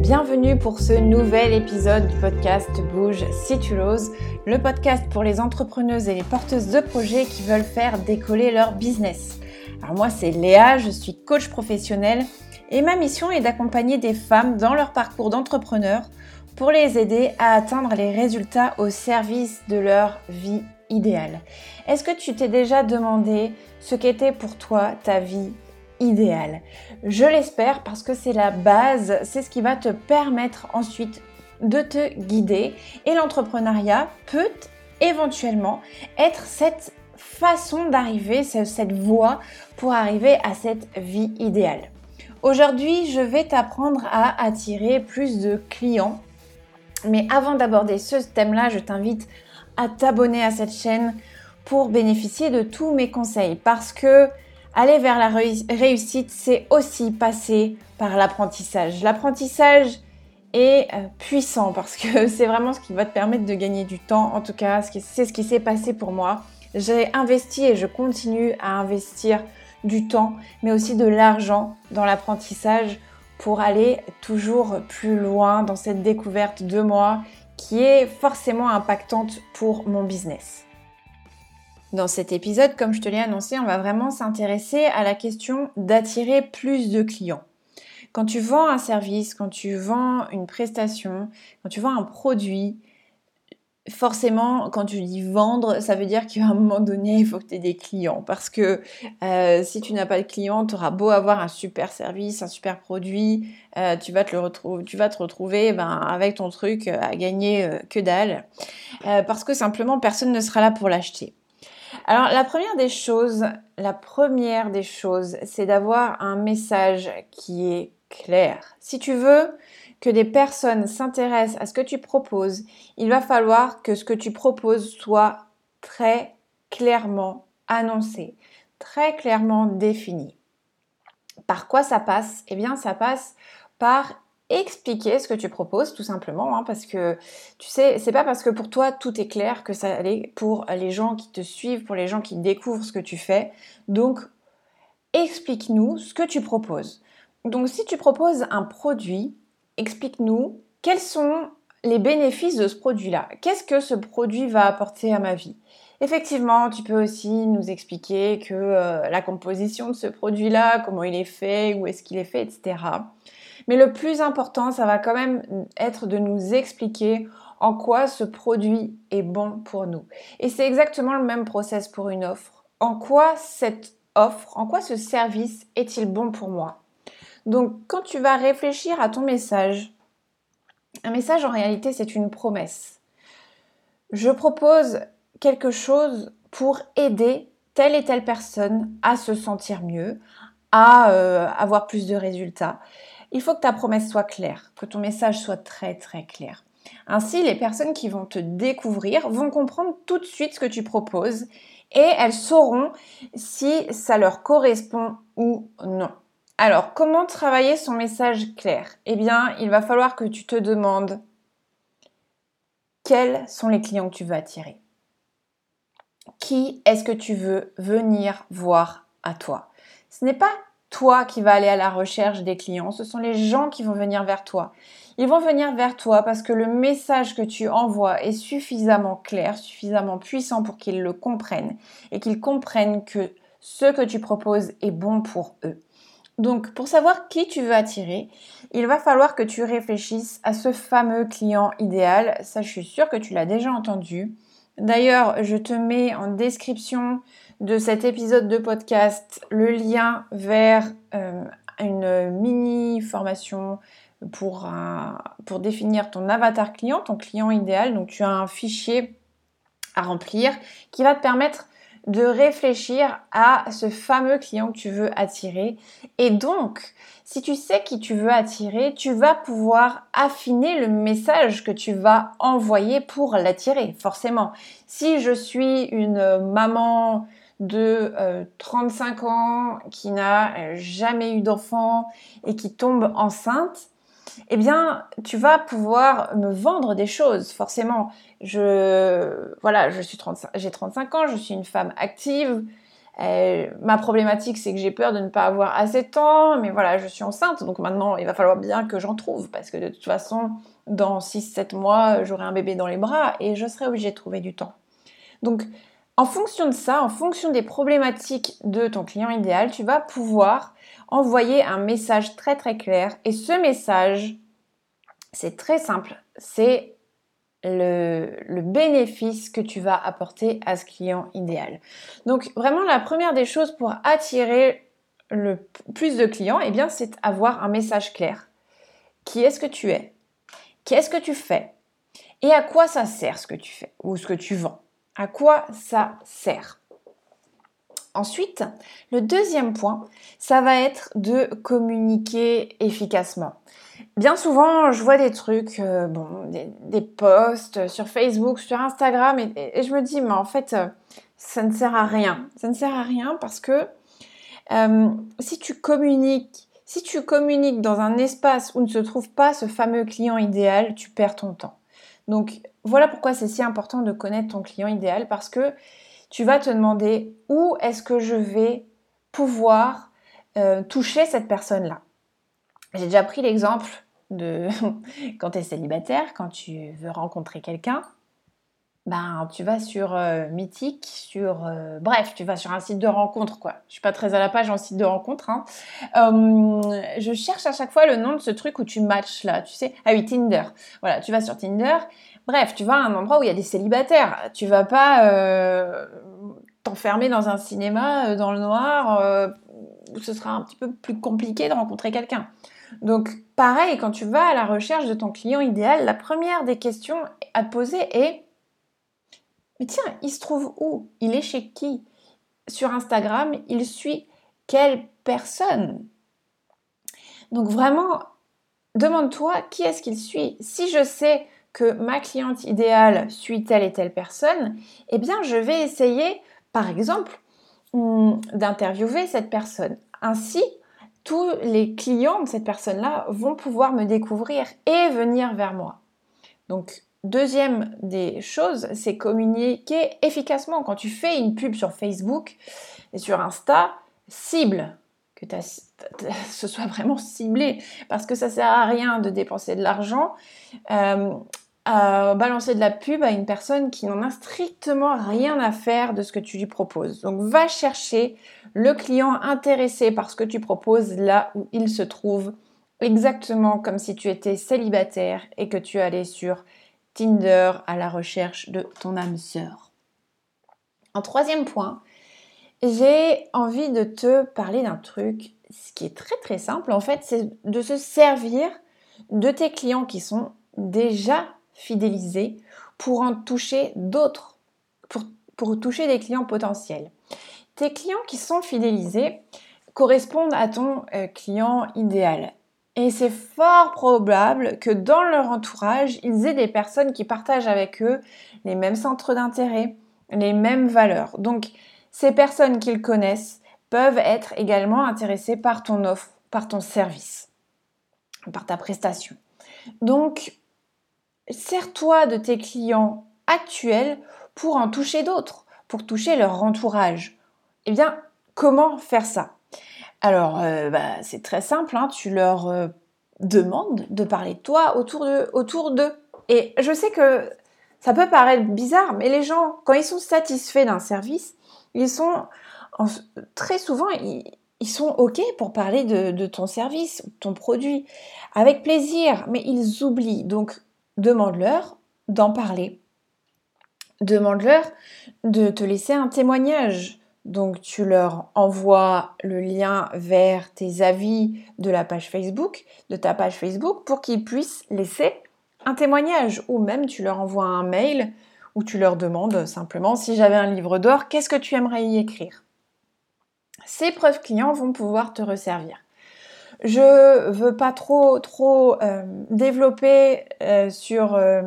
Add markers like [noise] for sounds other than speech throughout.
Bienvenue pour ce nouvel épisode du podcast Bouge si tu l'oses, le podcast pour les entrepreneuses et les porteuses de projets qui veulent faire décoller leur business. Alors moi c'est Léa, je suis coach professionnel et ma mission est d'accompagner des femmes dans leur parcours d'entrepreneur pour les aider à atteindre les résultats au service de leur vie idéale. Est-ce que tu t'es déjà demandé ce qu'était pour toi ta vie Je l'espère parce que c'est la base, c'est ce qui va te permettre ensuite de te guider et l'entrepreneuriat peut éventuellement être cette façon d'arriver, cette voie pour arriver à cette vie idéale. Aujourd'hui, je vais t'apprendre à attirer plus de clients mais avant d'aborder ce thème-là, je t'invite à t'abonner à cette chaîne pour bénéficier de tous mes conseils parce que aller vers la réussite, c'est aussi passer par l'apprentissage. L'apprentissage est euh, puissant parce que [laughs] c'est vraiment ce qui va te permettre de gagner du temps. En tout cas, c'est ce qui s'est passé pour moi. J'ai investi et je continue à investir du temps, mais aussi de l'argent dans l'apprentissage pour aller toujours plus loin dans cette découverte de moi qui est forcément impactante pour mon business. Dans cet épisode, comme je te l'ai annoncé, on va vraiment s'intéresser à la question d'attirer plus de clients. Quand tu vends un service, quand tu vends une prestation, quand tu vends un produit, forcément, quand tu dis vendre, ça veut dire qu'à un moment donné, il faut que tu aies des clients. Parce que euh, si tu n'as pas de clients, tu auras beau avoir un super service, un super produit, euh, tu, vas te retrouver, retrouver ben, avec ton truc euh, à gagner que dalle. parce que simplement, personne ne sera là pour l'acheter. Alors, la première des choses, la première des choses, c'est d'avoir un message qui est clair. Si tu veux que des personnes s'intéressent à ce que tu proposes, il va falloir que ce que tu proposes soit très clairement annoncé, très clairement défini. Par quoi ça passe? Eh bien, ça passe par expliquer ce que tu proposes, tout simplement, hein, parce que tu sais, c'est pas parce que pour toi tout est clair que ça allait pour les gens qui te suivent, pour les gens qui découvrent ce que tu fais. Donc, explique-nous ce que tu proposes. Donc, si tu proposes un produit, explique-nous quels sont les bénéfices de ce produit-là. Qu'est-ce que ce produit va apporter à ma vie? Effectivement, tu peux aussi nous expliquer que euh, la composition de ce produit-là, comment il est fait, où est-ce qu'il est fait, etc. Mais le plus important, ça va quand même être de nous expliquer en quoi ce produit est bon pour nous. Et c'est exactement le même process pour une offre. En quoi cette offre, en quoi ce service est-il bon pour moi? Donc quand tu vas réfléchir à ton message, un message en réalité c'est une promesse. Je propose quelque chose pour aider telle et telle personne à se sentir mieux, à euh, avoir plus de résultats. Il faut que ta promesse soit claire, que ton message soit très très clair. Ainsi, les personnes qui vont te découvrir vont comprendre tout de suite ce que tu proposes et elles sauront si ça leur correspond ou non. Alors, comment travailler son message clair? Eh bien, il va falloir que tu te demandes quels sont les clients que tu veux attirer. Qui est-ce que tu veux venir voir à toi? Ce n'est pas toi qui vas aller à la recherche des clients, ce sont les gens qui vont venir vers toi. Ils vont venir vers toi parce que le message que tu envoies est suffisamment clair, suffisamment puissant pour qu'ils le comprennent et qu'ils comprennent que ce que tu proposes est bon pour eux. Donc, pour savoir qui tu veux attirer, il va falloir que tu réfléchisses à ce fameux client idéal. Ça, je suis sûre que tu l'as déjà entendu. D'ailleurs, je te mets en description de cet épisode de podcast le lien vers euh, une mini formation pour, pour définir ton avatar client, ton client idéal. Donc, tu as un fichier à remplir qui va te permettre de réfléchir à ce fameux client que tu veux attirer. Et donc, si tu sais qui tu veux attirer, tu vas pouvoir affiner le message que tu vas envoyer pour l'attirer, forcément. Si je suis une maman de 35 euh, ans qui n'a euh, jamais eu d'enfant et qui tombe enceinte, eh bien, tu vas pouvoir me vendre des choses, forcément. Je, voilà, je suis j'ai 35 ans, je suis une femme active, ma problématique, c'est que j'ai peur de ne pas avoir assez de temps, mais voilà, je suis enceinte, donc maintenant, il va falloir bien que j'en trouve, parce que de toute façon, dans 6-7 mois, j'aurai un bébé dans les bras et je serai obligée de trouver du temps. Donc, en fonction de ça, en fonction des problématiques de ton client idéal, tu vas pouvoir envoyer un message très très clair. Et ce message, c'est très simple, c'est le, bénéfice que tu vas apporter à ce client idéal. Donc vraiment la première des choses pour attirer le plus de clients, eh bien c'est avoir un message clair. Qui est-ce que tu es? Qu'est-ce que tu fais? Et à quoi ça sert ce que tu fais? Ou ce que tu vends? À quoi ça sert? Ensuite, le deuxième point, ça va être de communiquer efficacement. Bien souvent, je vois des trucs, euh, des, posts sur Facebook, sur Instagram, et, je me dis, mais en fait, euh, ça ne sert à rien. Ça ne sert à rien parce que euh, si tu communiques, si tu communiques dans un espace où ne se trouve pas ce fameux client idéal, tu perds ton temps. Donc voilà pourquoi c'est si important de connaître ton client idéal parce que tu vas te demander où est-ce que je vais pouvoir toucher cette personne-là. J'ai déjà pris l'exemple de [laughs] quand tu es célibataire, quand tu veux rencontrer quelqu'un, ben tu vas sur euh, Mythique, sur euh, bref, tu vas sur un site de rencontre quoi. Je suis pas très à la page en site de rencontre. Hein. Euh, je cherche à chaque fois le nom de ce truc où tu matches là, tu sais. Ah oui, Tinder. Voilà, tu vas sur Tinder. Bref, tu vas à un endroit où il y a des célibataires. Tu vas pas t'enfermer dans un cinéma dans le noir où ce sera un petit peu plus compliqué de rencontrer quelqu'un. Donc, pareil, quand tu vas à la recherche de ton client idéal, la première des questions à te poser est Mais tiens, il se trouve où? Il est chez qui? Sur Instagram, il suit quelle personne? Donc, vraiment, demande-toi qui est-ce qu'il suit. Si je sais que ma cliente idéale suit telle et telle personne, eh bien, je vais essayer, par exemple, hmm, d'interviewer cette personne. Ainsi, tous les clients de cette personne-là vont pouvoir me découvrir et venir vers moi. Donc, deuxième des choses, c'est communiquer efficacement. Quand tu fais une pub sur Facebook et sur Insta, cible, que [laughs] ce soit vraiment ciblé, parce que ça sert à rien de dépenser de l'argent. Euh, à balancer de la pub à une personne qui n'en a strictement rien à faire de ce que tu lui proposes. Donc va chercher le client intéressé par ce que tu proposes là où il se trouve, exactement comme si tu étais célibataire et que tu allais sur Tinder à la recherche de ton âme sœur. En troisième point, j'ai envie de te parler d'un truc, ce qui est très très simple en fait, c'est de se servir de tes clients qui sont déjà fidélisés pour en toucher d'autres, pour, pour toucher des clients potentiels. Tes clients qui sont fidélisés correspondent à ton euh, client idéal. Et c'est fort probable que dans leur entourage, ils aient des personnes qui partagent avec eux les mêmes centres d'intérêt, les mêmes valeurs. Donc, ces personnes qu'ils connaissent peuvent être également intéressées par ton offre, par ton service, par ta prestation. Donc, sers-toi de tes clients actuels pour en toucher d'autres, pour toucher leur entourage. Eh bien, comment faire ça? Alors, euh, bah, c'est très simple, hein. tu leur euh, demandes de parler de toi autour d'eux. Et je sais que ça peut paraître bizarre, mais les gens, quand ils sont satisfaits d'un service, ils sont très souvent, ils, sont OK pour parler de, de ton service, de ton produit, avec plaisir, mais ils oublient. Donc, demande-leur d'en parler. Demande-leur de te laisser un témoignage. Donc tu leur envoies le lien vers tes avis de la page Facebook, de ta page Facebook, pour qu'ils puissent laisser un témoignage. Ou même tu leur envoies un mail où tu leur demandes simplement si j'avais un livre d'or, qu'est-ce que tu aimerais y écrire? Ces preuves clients vont pouvoir te resservir. Je veux pas trop trop euh, développer euh, sur euh,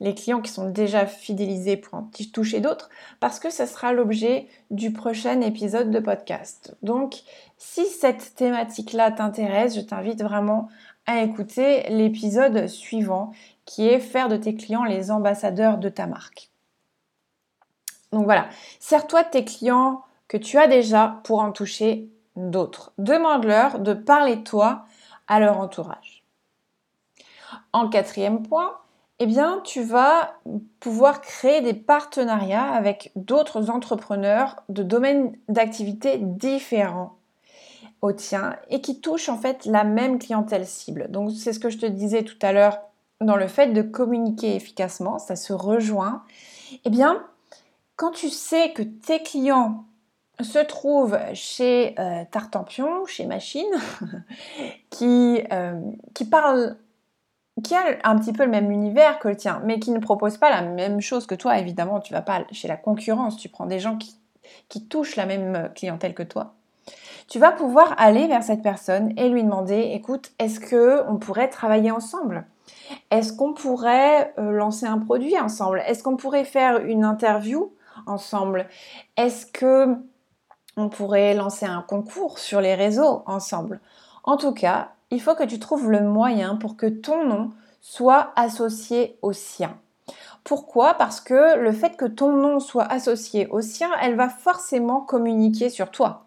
les clients qui sont déjà fidélisés pour en toucher d'autres parce que ce sera l'objet du prochain épisode de podcast. Donc si cette thématique-là t'intéresse, je t'invite vraiment à écouter l'épisode suivant qui est faire de tes clients les ambassadeurs de ta marque. Donc voilà, sers-toi de tes clients que tu as déjà pour en toucher d'autres. Demande-leur de parler de toi à leur entourage. En quatrième point, eh bien, tu vas pouvoir créer des partenariats avec d'autres entrepreneurs de domaines d'activité différents au tien et qui touchent en fait la même clientèle cible. Donc, c'est ce que je te disais tout à l'heure dans le fait de communiquer efficacement, ça se rejoint. Eh bien, quand tu sais que tes clients se trouvent chez euh, Tartampion, chez Machine, [laughs] qui, euh, qui parlent qui a un petit peu le même univers que le tien, mais qui ne propose pas la même chose que toi. Évidemment, tu vas pas chez la concurrence, tu prends des gens qui, touchent la même clientèle que toi. Tu vas pouvoir aller vers cette personne et lui demander, écoute, est-ce que on pourrait travailler ensemble? Est-ce qu'on pourrait euh, lancer un produit ensemble? Est-ce qu'on pourrait faire une interview ensemble? Est-ce que on pourrait lancer un concours sur les réseaux ensemble? En tout cas, il faut que tu trouves le moyen pour que ton nom soit associé au sien. Pourquoi? Parce que le fait que ton nom soit associé au sien, elle va forcément communiquer sur toi.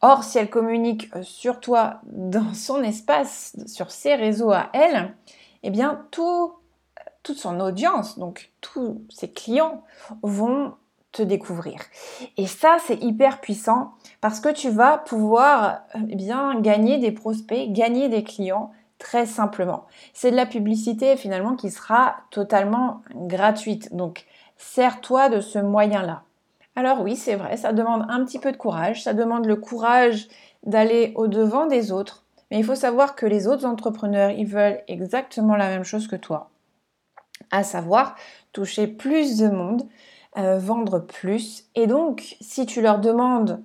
Or, si elle communique euh, sur toi dans son espace, sur ses réseaux à elle, eh bien, tout, toute son audience, donc tous ses clients, vont découvrir. Et ça, c'est hyper puissant parce que tu vas pouvoir eh bien gagner des prospects, gagner des clients très simplement. C'est de la publicité finalement qui sera totalement gratuite. Donc, sers-toi de ce moyen-là. Alors oui, c'est vrai, ça demande un petit peu de courage, ça demande le courage d'aller au-devant des autres, mais il faut savoir que les autres entrepreneurs, ils veulent exactement la même chose que toi, à savoir toucher plus de monde, euh, vendre plus. Et donc, si tu leur demandes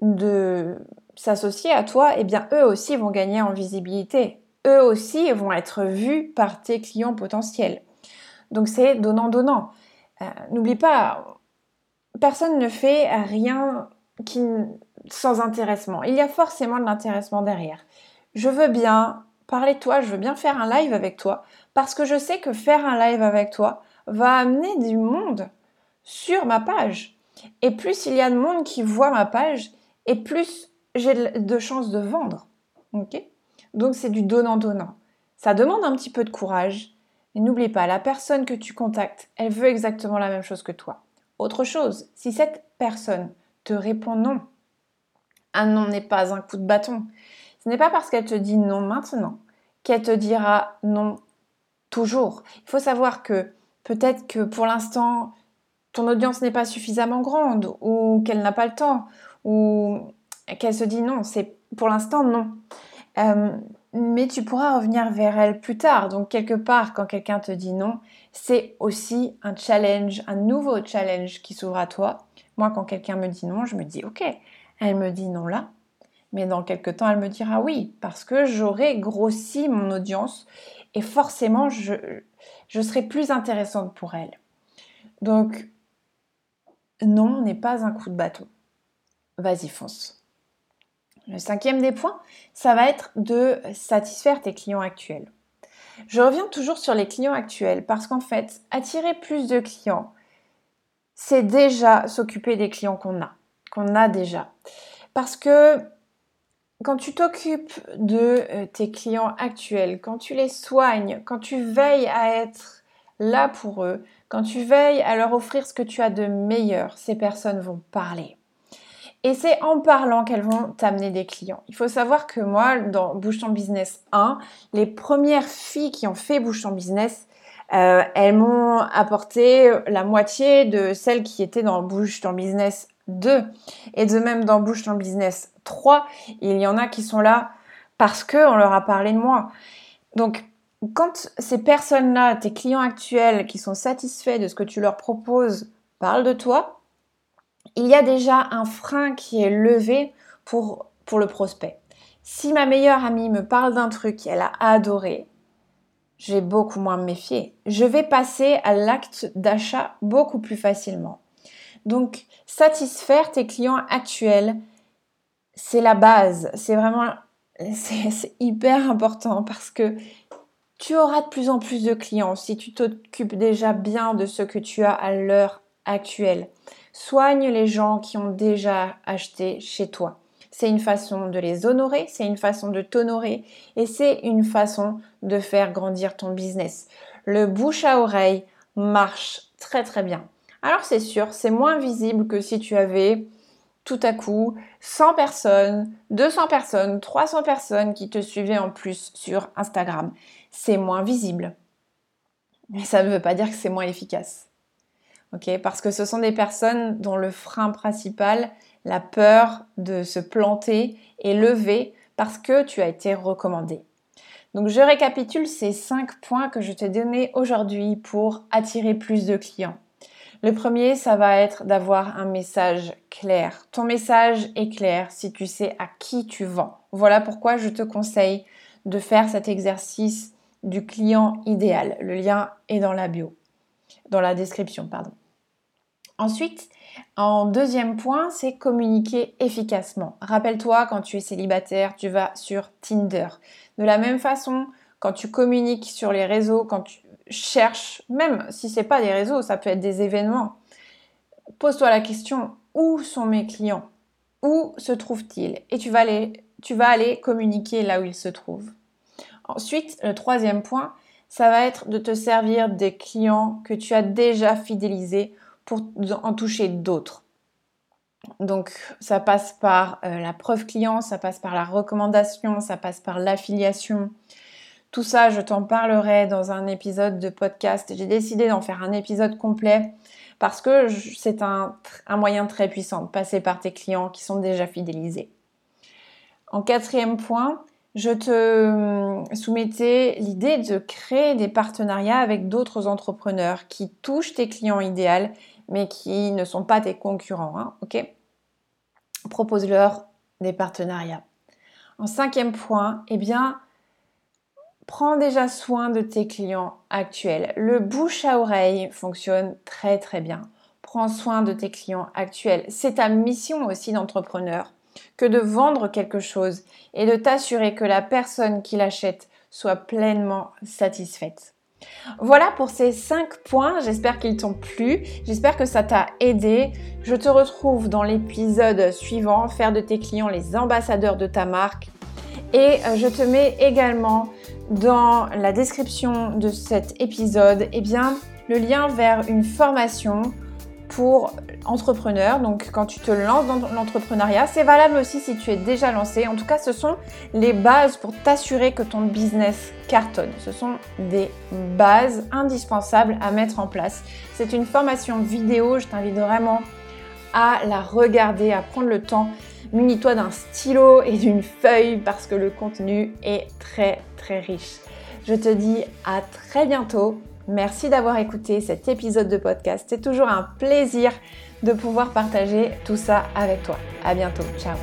de s'associer à toi, eh bien, eux aussi vont gagner en visibilité. Eux aussi vont être vus par tes clients potentiels. Donc, c'est donnant-donnant. Euh, n'oublie pas, personne ne fait rien sans intéressement. Il y a forcément de l'intéressement derrière. Je veux bien parler de toi, je veux bien faire un live avec toi, parce que je sais que faire un live avec toi va amener du monde sur ma page. Et plus il y a de monde qui voit ma page, et plus j'ai de chances de vendre. Ok? Donc c'est du donnant-donnant. Ça demande un petit peu de courage. Mais n'oublie pas, la personne que tu contactes, elle veut exactement la même chose que toi. Autre chose, si cette personne te répond non, un non n'est pas un coup de bâton. Ce n'est pas parce qu'elle te dit non maintenant qu'elle te dira non toujours. Il faut savoir que peut-être que pour l'instant, ton audience n'est pas suffisamment grande ou qu'elle n'a pas le temps ou qu'elle se dit non, c'est pour l'instant non. Euh, mais tu pourras revenir vers elle plus tard. Donc quelque part, quand quelqu'un te dit non, c'est aussi un challenge, un nouveau challenge qui s'ouvre à toi. Moi, quand quelqu'un me dit non, je me dis ok, elle me dit non là, mais dans quelques temps, elle me dira oui, parce que j'aurai grossi mon audience et forcément, je, je serai plus intéressante pour elle. Donc, non n'est pas un coup de bâton. Vas-y, fonce. Le cinquième des points, ça va être de satisfaire tes clients actuels. Je reviens toujours sur les clients actuels parce qu'en fait, attirer plus de clients, c'est déjà s'occuper des clients qu'on a, qu'on a déjà. Parce que quand tu t'occupes de euh, tes clients actuels, quand tu les soignes, quand tu veilles à être là pour eux, quand tu veilles à leur offrir ce que tu as de meilleur, ces personnes vont parler. Et c'est en parlant qu'elles vont t'amener des clients. Il faut savoir que moi, dans Bouge ton business 1, les premières filles qui ont fait Bouge ton business, euh, elles m'ont apporté la moitié de celles qui étaient dans Bouge ton business 2. Et de même dans Bouge ton business 3, il y en a qui sont là parce qu'on leur a parlé de moi. Donc, quand ces personnes-là, tes clients actuels qui sont satisfaits de ce que tu leur proposes, parlent de toi, il y a déjà un frein qui est levé pour, pour le prospect. Si ma meilleure amie me parle d'un truc qu'elle a adoré, je vais beaucoup moins me méfier. Je vais passer à l'acte d'achat beaucoup plus facilement. Donc, satisfaire tes clients actuels, c'est la base. C'est vraiment, [laughs] c'est hyper important parce que tu auras de plus en plus de clients si tu t'occupes déjà bien de ce que tu as à l'heure actuels. Soigne les gens qui ont déjà acheté chez toi. C'est une façon de les honorer, c'est une façon de t'honorer et c'est une façon de faire grandir ton business. Le bouche à oreille marche très très bien. Alors c'est sûr, c'est moins visible que si tu avais tout à coup 100 personnes, 200 personnes, 300 personnes qui te suivaient en plus sur Instagram. C'est moins visible. Mais ça ne veut pas dire que c'est moins efficace. ok? Parce que ce sont des personnes dont le frein principal, la peur de se planter, est levé parce que tu as été recommandé. Donc je récapitule ces 5 points que je t'ai donnés aujourd'hui pour attirer plus de clients. Le premier, ça va être d'avoir un message clair. Ton message est clair si tu sais à qui tu vends. Voilà pourquoi je te conseille de faire cet exercice du client idéal. Le lien est dans la bio, dans la description, pardon. Ensuite, en deuxième point, c'est communiquer efficacement. Rappelle-toi, quand tu es célibataire, tu vas sur Tinder. De la même façon, quand tu communiques sur les réseaux, quand tu cherche, même si ce n'est pas des réseaux, ça peut être des événements. Pose-toi la question où sont mes clients? Où se trouvent-ils? Et tu vas, aller, tu vas aller communiquer là où ils se trouvent. Ensuite, le troisième point, ça va être de te servir des clients que tu as déjà fidélisés pour en toucher d'autres. Donc ça passe par euh, la preuve client, ça passe par la recommandation, ça passe par l'affiliation, tout ça, je t'en parlerai dans un épisode de podcast. J'ai décidé d'en faire un épisode complet parce que c'est un, moyen très puissant de passer par tes clients qui sont déjà fidélisés. En quatrième point, je te hum, soumettais l'idée de créer des partenariats avec d'autres entrepreneurs qui touchent tes clients idéaux, mais qui ne sont pas tes concurrents. Hein, Propose-leur des partenariats. En cinquième point, eh bien, Prends déjà soin de tes clients actuels. Le bouche à oreille fonctionne très très bien. Prends soin de tes clients actuels. C'est ta mission aussi d'entrepreneur que de vendre quelque chose et de t'assurer que la personne qui l'achète soit pleinement satisfaite. Voilà pour ces 5 points, j'espère qu'ils t'ont plu, j'espère que ça t'a aidé. Je te retrouve dans l'épisode suivant, faire de tes clients les ambassadeurs de ta marque. Et euh, je te mets également dans la description de cet épisode eh bien, le lien vers une formation pour entrepreneurs. Donc quand tu te lances dans l'entrepreneuriat, c'est valable aussi si tu es déjà lancé. En tout cas, ce sont les bases pour t'assurer que ton business cartonne. Ce sont des bases indispensables à mettre en place. C'est une formation vidéo, je t'invite vraiment à la regarder, à prendre le temps Munis-toi d'un stylo et d'une feuille parce que le contenu est très très riche. Je te dis à très bientôt. Merci d'avoir écouté cet épisode de podcast. C'est toujours un plaisir de pouvoir partager tout ça avec toi. À bientôt. Ciao.